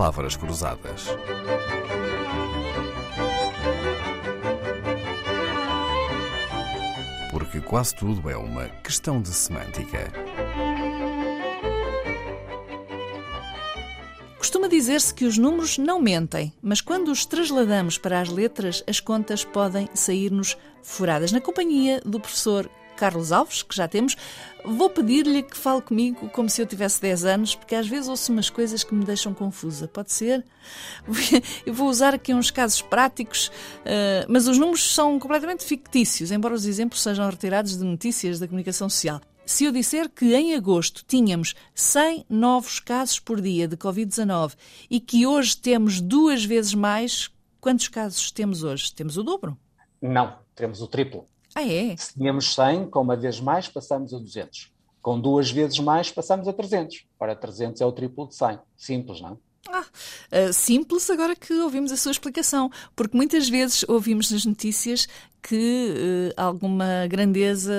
Palavras Cruzadas. Porque quase tudo é uma questão de semântica. Costuma dizer-se que os números não mentem, mas quando os trasladamos para as letras, as contas podem sair-nos furadas. Na companhia do professor Carlos Alves, que já temos, vou pedir-lhe que fale comigo como se eu tivesse 10 anos, porque às vezes ouço umas coisas que me deixam confusa. Pode ser? Eu vou usar aqui uns casos práticos, eh, mas os números são completamente fictícios, embora os exemplos sejam retirados de notícias da comunicação social. Se eu disser que em agosto tínhamos 100 novos casos por dia de Covid-19 e que hoje temos duas vezes mais, quantos casos temos hoje? Temos o dobro? Não, temos o triplo. Ah, é? Se tínhamos 100, com uma vez mais, passamos a 200. Com duas vezes mais, passamos a 300. Ora, 300 é o triplo de 100. Simples, não? Ah, uh, simples agora que ouvimos a sua explicação, porque muitas vezes ouvimos nas notícias que uh, alguma grandeza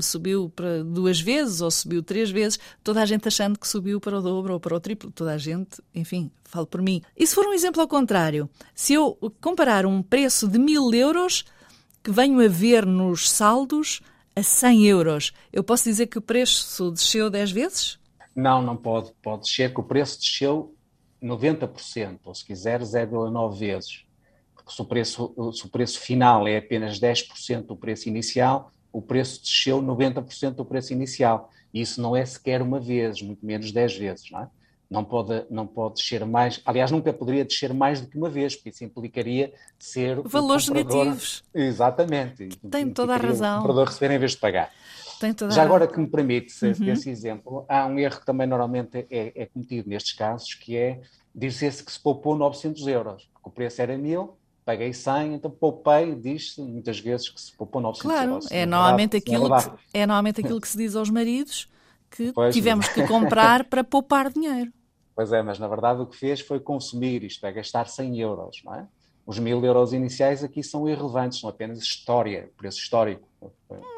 subiu para duas vezes ou subiu três vezes, toda a gente achando que subiu para o dobro ou para o triplo, toda a gente, enfim, falo por mim. E se for um exemplo ao contrário, se eu comparar um preço de mil euros que venho a ver nos saldos a 100 euros. Eu posso dizer que o preço desceu 10 vezes? Não, não pode. Pode descer que o preço desceu 90%, ou se quiser 0,9 vezes. Porque se o, preço, se o preço final é apenas 10% do preço inicial, o preço desceu 90% do preço inicial. Isso não é sequer uma vez, muito menos 10 vezes, não é? Não pode, não pode descer mais, aliás, nunca poderia descer mais do que uma vez, porque isso implicaria ser. Valores negativos. Exatamente. Tem toda a razão. O comprador receber em vez de pagar. Tem toda Já agora que me permite uhum. esse exemplo, há um erro que também normalmente é, é cometido nestes casos, que é dizer-se que se poupou 900 euros, porque o preço era 1000, paguei 100, então poupei, diz-se muitas vezes que se poupou 900 claro, euros. Claro, é, normalmente, aquilo que, é normalmente aquilo que se diz aos maridos que pois, tivemos que comprar para poupar dinheiro. Pois é, mas na verdade o que fez foi consumir, isto é, gastar 100 euros, não é? Os mil euros iniciais aqui são irrelevantes, são apenas história, preço histórico. O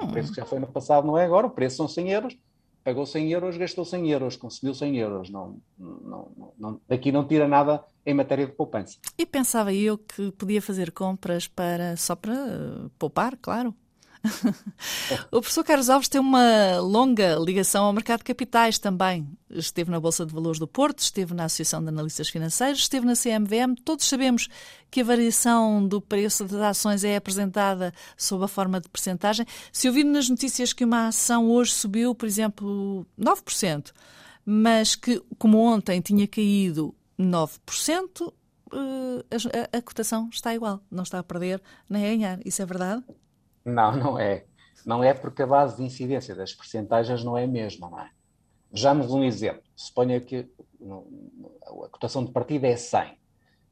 hum. preço que já foi no passado não é agora, o preço são 100 euros, pagou 100 euros, gastou 100 euros, consumiu 100 euros. Não, não, não, daqui não tira nada em matéria de poupança. E pensava eu que podia fazer compras para só para poupar, claro. o professor Carlos Alves tem uma longa ligação ao mercado de capitais também. Esteve na Bolsa de Valores do Porto, esteve na Associação de Analistas Financeiros, esteve na CMVM. Todos sabemos que a variação do preço das ações é apresentada sob a forma de percentagem. Se ouvir nas notícias que uma ação hoje subiu, por exemplo, 9%, mas que, como ontem, tinha caído 9%, eh, a, a, a cotação está igual, não está a perder nem a ganhar. Isso é verdade? Não, não é. Não é porque a base de incidência das percentagens não é a mesma, não é? Vejamos um exemplo. Suponha que a cotação de partida é 100.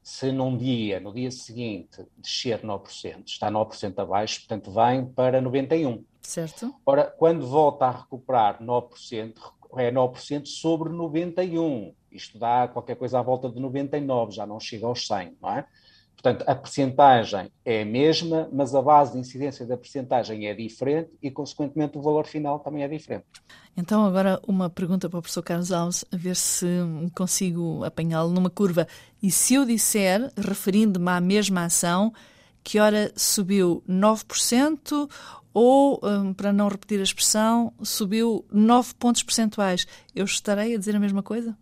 Se num dia, no dia seguinte, descer 9%, está 9% abaixo, portanto vem para 91%. Certo. Ora, quando volta a recuperar 9%, é 9% sobre 91%. Isto dá qualquer coisa à volta de 99%, já não chega aos 100%, não é? Portanto, a percentagem é a mesma, mas a base de incidência da percentagem é diferente e, consequentemente, o valor final também é diferente. Então, agora uma pergunta para o professor Carlos Alves, a ver se consigo apanhá-lo numa curva. E se eu disser, referindo-me à mesma ação, que ora subiu 9% ou, hum, para não repetir a expressão, subiu 9 pontos percentuais, eu estarei a dizer a mesma coisa?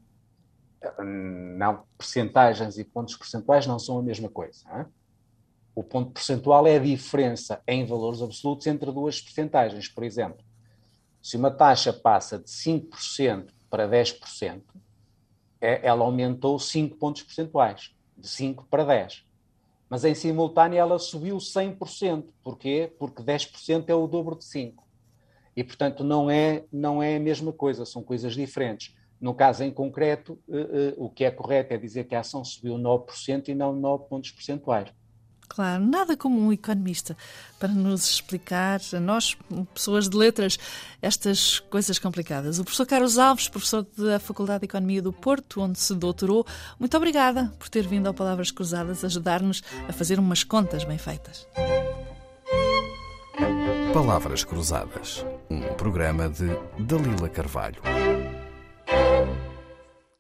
Não, percentagens e pontos percentuais não são a mesma coisa. É? O ponto percentual é a diferença em valores absolutos entre duas percentagens. Por exemplo, se uma taxa passa de 5% para 10%, é, ela aumentou 5 pontos percentuais, de 5 para 10. Mas em simultâneo ela subiu 100%. Porquê? Porque 10% é o dobro de 5. E, portanto, não é, não é a mesma coisa, são coisas diferentes. No caso em concreto, uh, uh, o que é correto é dizer que a ação subiu 9% e não 9 pontos percentuais. Claro, nada como um economista para nos explicar, a nós, pessoas de letras, estas coisas complicadas. O professor Carlos Alves, professor da Faculdade de Economia do Porto, onde se doutorou, muito obrigada por ter vindo ao Palavras Cruzadas ajudar-nos a fazer umas contas bem feitas. Palavras Cruzadas, um programa de Dalila Carvalho.